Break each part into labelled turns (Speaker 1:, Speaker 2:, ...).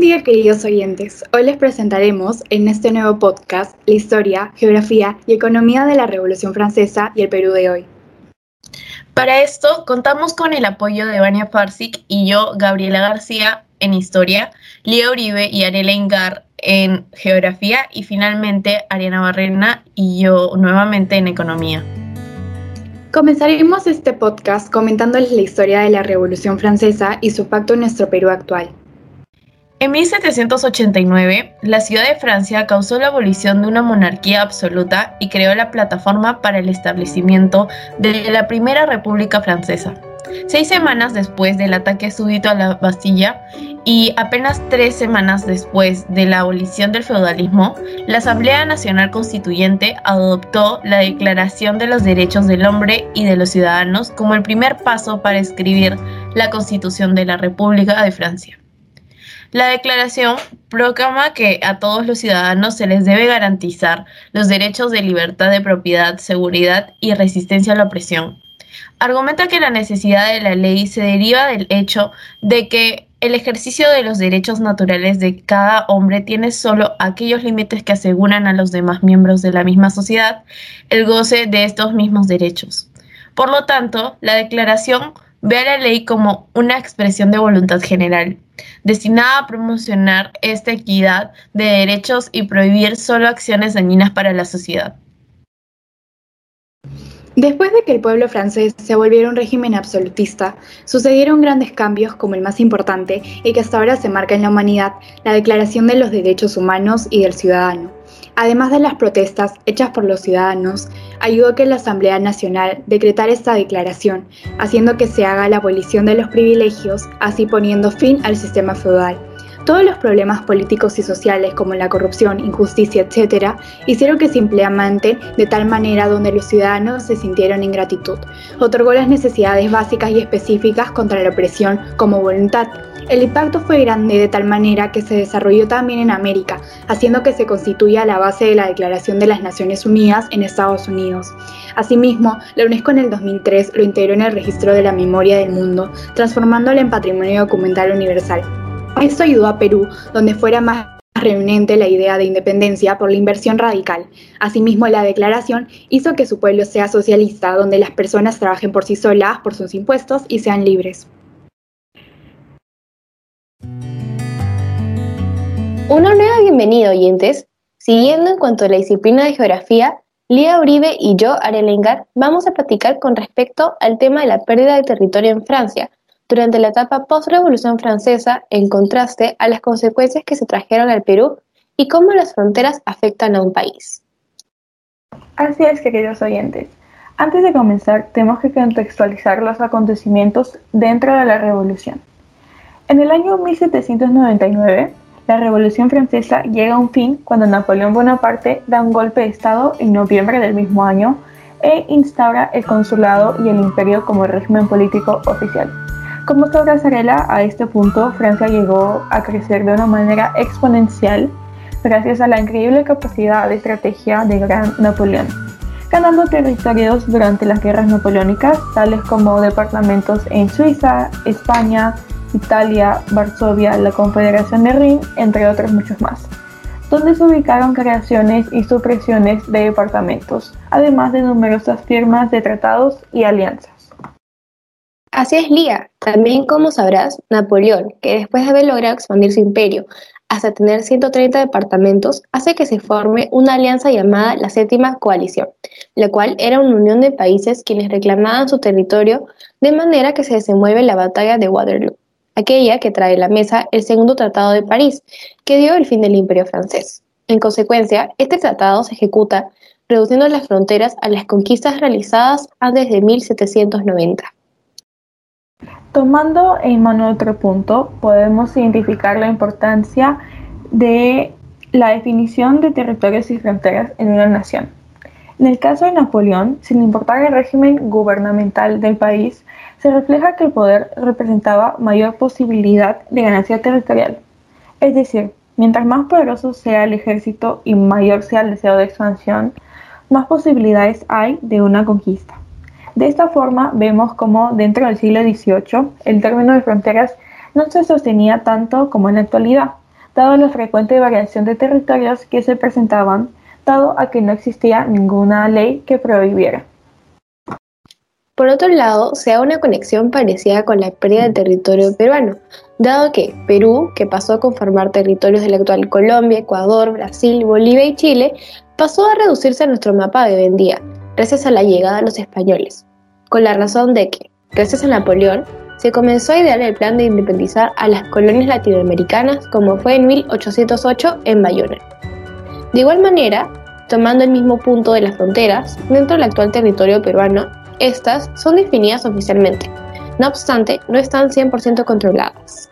Speaker 1: Buen día queridos oyentes, hoy les presentaremos en este nuevo podcast la historia, geografía y economía de la Revolución Francesa y el Perú de hoy.
Speaker 2: Para esto contamos con el apoyo de Vania Farsic y yo, Gabriela García, en historia, Lía Uribe y Arela Ingar en geografía y finalmente Ariana Barrena y yo nuevamente en economía.
Speaker 1: Comenzaremos este podcast comentándoles la historia de la Revolución Francesa y su impacto en nuestro Perú actual.
Speaker 2: En 1789, la ciudad de Francia causó la abolición de una monarquía absoluta y creó la plataforma para el establecimiento de la Primera República Francesa. Seis semanas después del ataque súbito a la Bastilla y apenas tres semanas después de la abolición del feudalismo, la Asamblea Nacional Constituyente adoptó la Declaración de los Derechos del Hombre y de los Ciudadanos como el primer paso para escribir la Constitución de la República de Francia. La declaración proclama que a todos los ciudadanos se les debe garantizar los derechos de libertad de propiedad, seguridad y resistencia a la opresión. Argumenta que la necesidad de la ley se deriva del hecho de que el ejercicio de los derechos naturales de cada hombre tiene solo aquellos límites que aseguran a los demás miembros de la misma sociedad el goce de estos mismos derechos. Por lo tanto, la declaración ve a la ley como una expresión de voluntad general, destinada a promocionar esta equidad de derechos y prohibir solo acciones dañinas para la sociedad.
Speaker 1: Después de que el pueblo francés se volviera un régimen absolutista, sucedieron grandes cambios como el más importante y que hasta ahora se marca en la humanidad, la Declaración de los Derechos Humanos y del Ciudadano. Además de las protestas hechas por los ciudadanos, ayudó que la Asamblea Nacional decretara esta declaración, haciendo que se haga la abolición de los privilegios, así poniendo fin al sistema feudal. Todos los problemas políticos y sociales como la corrupción, injusticia, etc., hicieron que se implementen de tal manera donde los ciudadanos se sintieron en gratitud. Otorgó las necesidades básicas y específicas contra la opresión como voluntad, el impacto fue grande de tal manera que se desarrolló también en América, haciendo que se constituya la base de la Declaración de las Naciones Unidas en Estados Unidos. Asimismo, la UNESCO en el 2003 lo integró en el registro de la memoria del mundo, transformándolo en Patrimonio Documental Universal. Esto ayudó a Perú, donde fuera más reunente la idea de independencia por la inversión radical. Asimismo, la declaración hizo que su pueblo sea socialista, donde las personas trabajen por sí solas, por sus impuestos y sean libres.
Speaker 3: Una nueva bienvenida, oyentes. Siguiendo en cuanto a la disciplina de geografía, Lía Uribe y yo, Arelengar, vamos a platicar con respecto al tema de la pérdida de territorio en Francia durante la etapa post-revolución francesa en contraste a las consecuencias que se trajeron al Perú y cómo las fronteras afectan a un país.
Speaker 4: Así es, queridos oyentes. Antes de comenzar, tenemos que contextualizar los acontecimientos dentro de la revolución. En el año 1799, la Revolución Francesa llega a un fin cuando Napoleón Bonaparte da un golpe de Estado en noviembre del mismo año e instaura el consulado y el imperio como régimen político oficial. Como sabrá Sarela, a este punto Francia llegó a crecer de una manera exponencial gracias a la increíble capacidad de estrategia de Gran Napoleón, ganando territorios durante las guerras napoleónicas, tales como departamentos en Suiza, España, Italia, Varsovia, la Confederación de Rin, entre otros muchos más, donde se ubicaron creaciones y supresiones de departamentos, además de numerosas firmas de tratados y alianzas.
Speaker 3: Así es, Lía. También, como sabrás, Napoleón, que después de haber logrado expandir su imperio hasta tener 130 departamentos, hace que se forme una alianza llamada la Séptima Coalición, la cual era una unión de países quienes reclamaban su territorio de manera que se desenvuelve la batalla de Waterloo aquella que trae a la mesa el segundo Tratado de París, que dio el fin del Imperio francés. En consecuencia, este tratado se ejecuta reduciendo las fronteras a las conquistas realizadas antes de 1790.
Speaker 4: Tomando en mano otro punto, podemos identificar la importancia de la definición de territorios y fronteras en una nación. En el caso de Napoleón, sin importar el régimen gubernamental del país, se refleja que el poder representaba mayor posibilidad de ganancia territorial. Es decir, mientras más poderoso sea el ejército y mayor sea el deseo de expansión, más posibilidades hay de una conquista. De esta forma vemos como dentro del siglo XVIII el término de fronteras no se sostenía tanto como en la actualidad, dado la frecuente variación de territorios que se presentaban, a que no existía ninguna ley que prohibiera.
Speaker 3: Por otro lado, se da una conexión parecida con la pérdida de territorio peruano, dado que Perú, que pasó a conformar territorios de la actual Colombia, Ecuador, Brasil, Bolivia y Chile, pasó a reducirse a nuestro mapa de hoy en día, gracias a la llegada de los españoles, con la razón de que, gracias a Napoleón, se comenzó a idear el plan de independizar a las colonias latinoamericanas como fue en 1808 en Bayona. De igual manera, tomando el mismo punto de las fronteras, dentro del actual territorio peruano, estas son definidas oficialmente. No obstante, no están 100% controladas.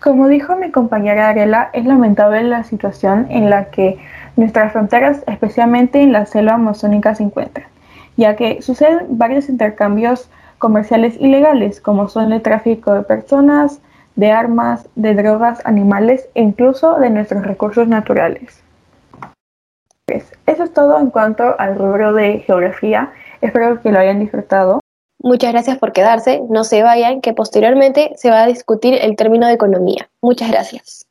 Speaker 4: Como dijo mi compañera Arela, es lamentable la situación en la que nuestras fronteras, especialmente en la selva amazónica, se encuentran, ya que suceden varios intercambios comerciales ilegales, como son el tráfico de personas, de armas, de drogas, animales e incluso de nuestros recursos naturales. Pues, eso es todo en cuanto al rubro de geografía. Espero que lo hayan disfrutado.
Speaker 3: Muchas gracias por quedarse. No se vayan, que posteriormente se va a discutir el término de economía. Muchas gracias.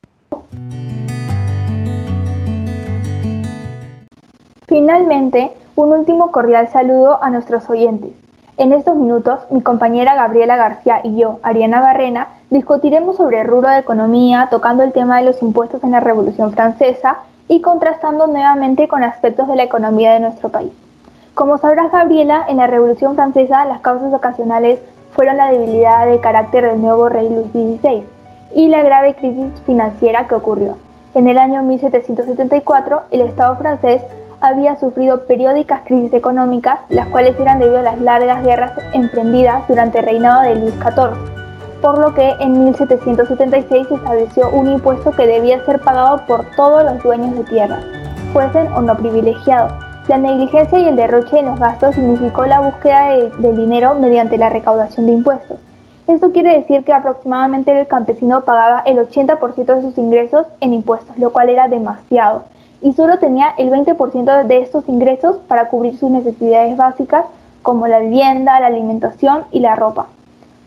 Speaker 5: Finalmente, un último cordial saludo a nuestros oyentes. En estos minutos, mi compañera Gabriela García y yo, Ariana Barrena, discutiremos sobre el rubro de economía, tocando el tema de los impuestos en la Revolución Francesa y contrastando nuevamente con aspectos de la economía de nuestro país. Como sabrás, Gabriela, en la Revolución Francesa las causas ocasionales fueron la debilidad de carácter del nuevo rey Luis XVI y la grave crisis financiera que ocurrió. En el año 1774, el Estado francés había sufrido periódicas crisis económicas, las cuales eran debido a las largas guerras emprendidas durante el reinado de Luis XIV, por lo que en 1776 se estableció un impuesto que debía ser pagado por todos los dueños de tierras, fuesen o no privilegiados. La negligencia y el derroche en los gastos significó la búsqueda de, del dinero mediante la recaudación de impuestos. Esto quiere decir que aproximadamente el campesino pagaba el 80% de sus ingresos en impuestos, lo cual era demasiado y solo tenía el 20% de estos ingresos para cubrir sus necesidades básicas como la vivienda, la alimentación y la ropa.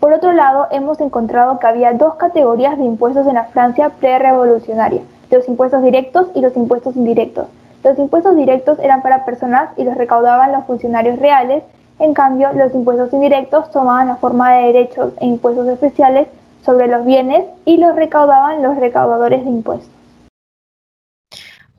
Speaker 5: Por otro lado, hemos encontrado que había dos categorías de impuestos en la Francia pre-revolucionaria, los impuestos directos y los impuestos indirectos. Los impuestos directos eran para personas y los recaudaban los funcionarios reales, en cambio los impuestos indirectos tomaban la forma de derechos e impuestos especiales sobre los bienes y los recaudaban los recaudadores de impuestos.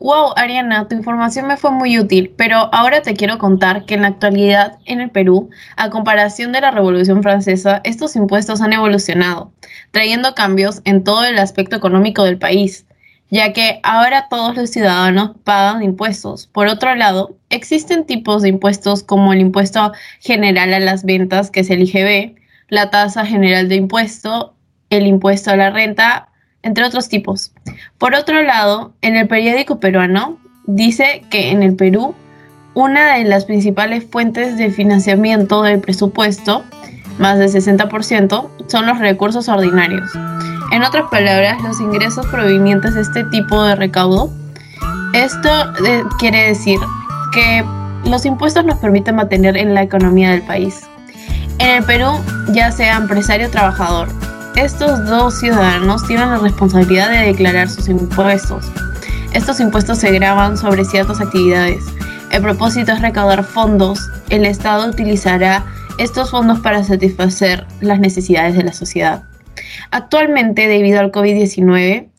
Speaker 2: Wow, Ariana, tu información me fue muy útil, pero ahora te quiero contar que en la actualidad en el Perú, a comparación de la Revolución Francesa, estos impuestos han evolucionado, trayendo cambios en todo el aspecto económico del país, ya que ahora todos los ciudadanos pagan impuestos. Por otro lado, existen tipos de impuestos como el impuesto general a las ventas, que es el IGB, la tasa general de impuesto, el impuesto a la renta entre otros tipos. Por otro lado, en el periódico peruano dice que en el Perú una de las principales fuentes de financiamiento del presupuesto, más del 60%, son los recursos ordinarios. En otras palabras, los ingresos provenientes de este tipo de recaudo. Esto eh, quiere decir que los impuestos nos permiten mantener en la economía del país. En el Perú, ya sea empresario o trabajador, estos dos ciudadanos tienen la responsabilidad de declarar sus impuestos. Estos impuestos se graban sobre ciertas actividades. El propósito es recaudar fondos. El Estado utilizará estos fondos para satisfacer las necesidades de la sociedad. Actualmente, debido al COVID-19,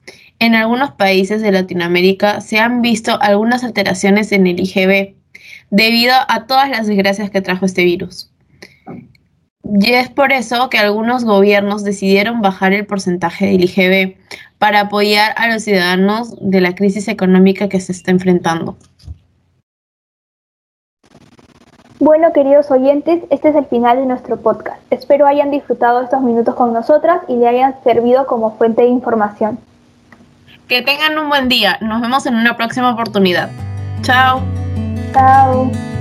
Speaker 2: en algunos países de Latinoamérica se han visto algunas alteraciones en el IGB debido a todas las desgracias que trajo este virus. Y es por eso que algunos gobiernos decidieron bajar el porcentaje del IGB para apoyar a los ciudadanos de la crisis económica que se está enfrentando.
Speaker 5: Bueno, queridos oyentes, este es el final de nuestro podcast. Espero hayan disfrutado estos minutos con nosotras y le hayan servido como fuente de información.
Speaker 2: Que tengan un buen día. Nos vemos en una próxima oportunidad. Chao.
Speaker 5: Chao.